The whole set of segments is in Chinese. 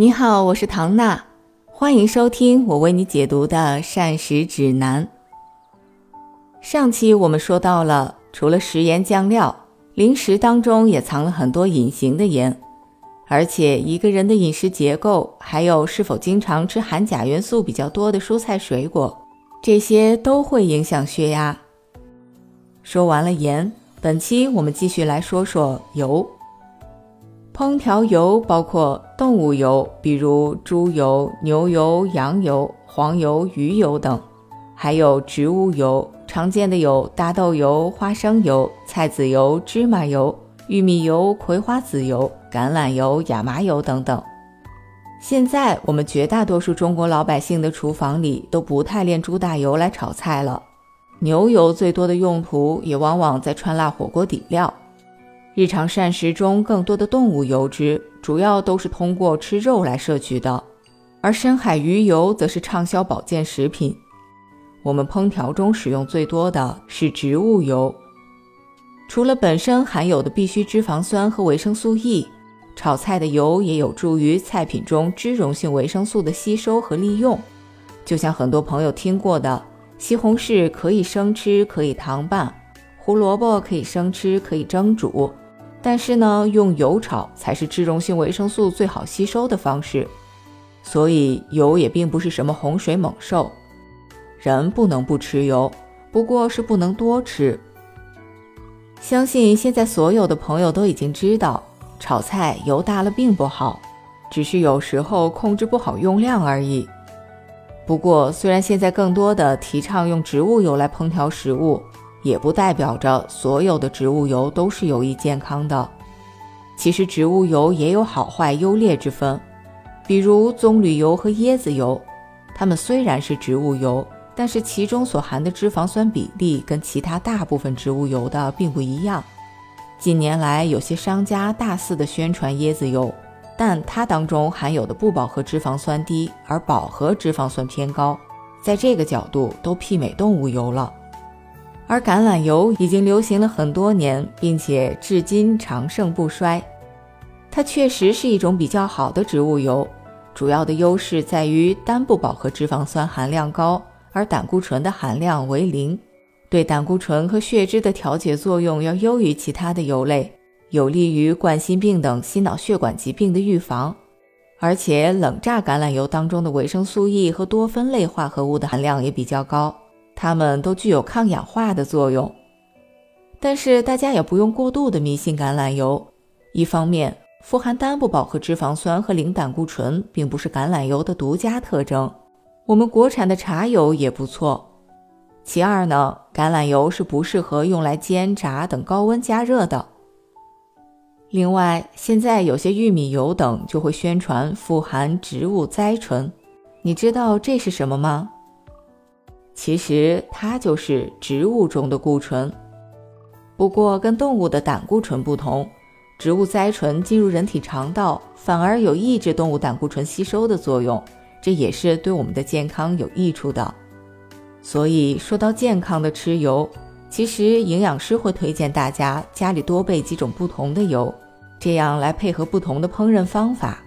你好，我是唐娜，欢迎收听我为你解读的膳食指南。上期我们说到了，除了食盐酱料，零食当中也藏了很多隐形的盐，而且一个人的饮食结构，还有是否经常吃含钾元素比较多的蔬菜水果，这些都会影响血压。说完了盐，本期我们继续来说说油。烹调油包括动物油，比如猪油、牛油、羊油、黄油、鱼油等；还有植物油，常见的有大豆油、花生油、菜籽油、芝麻油、玉米油、葵花籽油、橄榄油、亚麻油等等。现在我们绝大多数中国老百姓的厨房里都不太炼猪大油来炒菜了，牛油最多的用途也往往在川辣火锅底料。日常膳食中更多的动物油脂，主要都是通过吃肉来摄取的，而深海鱼油则是畅销保健食品。我们烹调中使用最多的是植物油，除了本身含有的必需脂肪酸和维生素 E，炒菜的油也有助于菜品中脂溶性维生素的吸收和利用。就像很多朋友听过的，西红柿可以生吃，可以糖拌；胡萝卜可以生吃，可以蒸煮。但是呢，用油炒才是脂溶性维生素最好吸收的方式，所以油也并不是什么洪水猛兽。人不能不吃油，不过是不能多吃。相信现在所有的朋友都已经知道，炒菜油大了并不好，只是有时候控制不好用量而已。不过，虽然现在更多的提倡用植物油来烹调食物。也不代表着所有的植物油都是有益健康的。其实植物油也有好坏优劣之分，比如棕榈油和椰子油，它们虽然是植物油，但是其中所含的脂肪酸比例跟其他大部分植物油的并不一样。近年来，有些商家大肆的宣传椰子油，但它当中含有的不饱和脂肪酸低，而饱和脂肪酸偏高，在这个角度都媲美动物油了。而橄榄油已经流行了很多年，并且至今长盛不衰。它确实是一种比较好的植物油，主要的优势在于单不饱和脂肪酸含量高，而胆固醇的含量为零，对胆固醇和血脂的调节作用要优于其他的油类，有利于冠心病等心脑血管疾病的预防。而且冷榨橄榄油当中的维生素 E 和多酚类化合物的含量也比较高。它们都具有抗氧化的作用，但是大家也不用过度的迷信橄榄油。一方面，富含单不饱和脂肪酸和零胆固醇，并不是橄榄油的独家特征，我们国产的茶油也不错。其二呢，橄榄油是不适合用来煎炸等高温加热的。另外，现在有些玉米油等就会宣传富含植物甾醇，你知道这是什么吗？其实它就是植物中的固醇，不过跟动物的胆固醇不同，植物甾醇进入人体肠道反而有抑制动物胆固醇吸收的作用，这也是对我们的健康有益处的。所以说到健康的吃油，其实营养师会推荐大家家里多备几种不同的油，这样来配合不同的烹饪方法。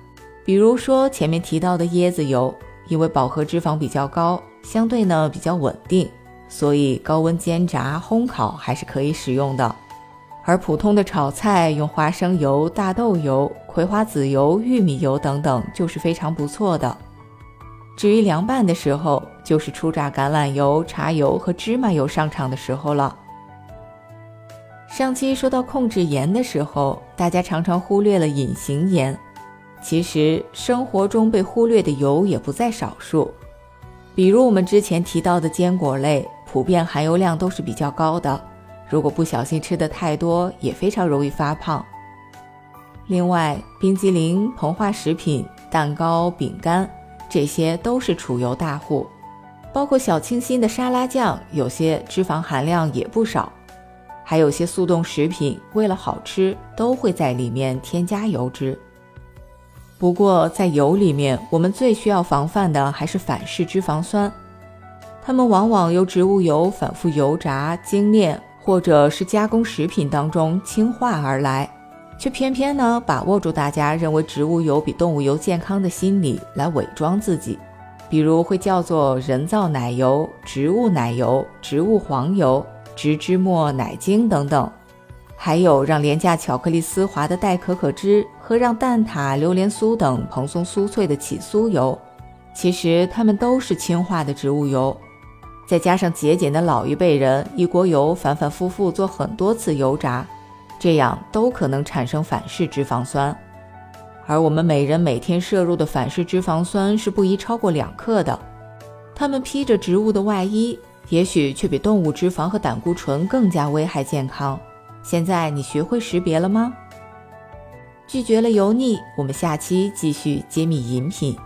比如说前面提到的椰子油，因为饱和脂肪比较高。相对呢比较稳定，所以高温煎炸、烘烤还是可以使用的。而普通的炒菜用花生油、大豆油、葵花籽油、玉米油等等就是非常不错的。至于凉拌的时候，就是初榨橄榄油、茶油和芝麻油上场的时候了。上期说到控制盐的时候，大家常常忽略了隐形盐，其实生活中被忽略的油也不在少数。比如我们之前提到的坚果类，普遍含油量都是比较高的，如果不小心吃的太多，也非常容易发胖。另外，冰激凌、膨化食品、蛋糕、饼干，这些都是储油大户，包括小清新的沙拉酱，有些脂肪含量也不少，还有些速冻食品，为了好吃，都会在里面添加油脂。不过，在油里面，我们最需要防范的还是反式脂肪酸，它们往往由植物油反复油炸、精炼或者是加工食品当中氢化而来，却偏偏呢把握住大家认为植物油比动物油健康的心理来伪装自己，比如会叫做人造奶油、植物奶油、植物黄油、植脂末奶精等等，还有让廉价巧克力丝滑的代可可脂和让蛋挞、榴莲酥等蓬松酥脆的起酥油，其实它们都是氢化的植物油。再加上节俭的老一辈人，一锅油反反复复做很多次油炸，这样都可能产生反式脂肪酸。而我们每人每天摄入的反式脂肪酸是不宜超过两克的。它们披着植物的外衣，也许却比动物脂肪和胆固醇更加危害健康。现在你学会识别了吗？拒绝了油腻，我们下期继续揭秘饮品。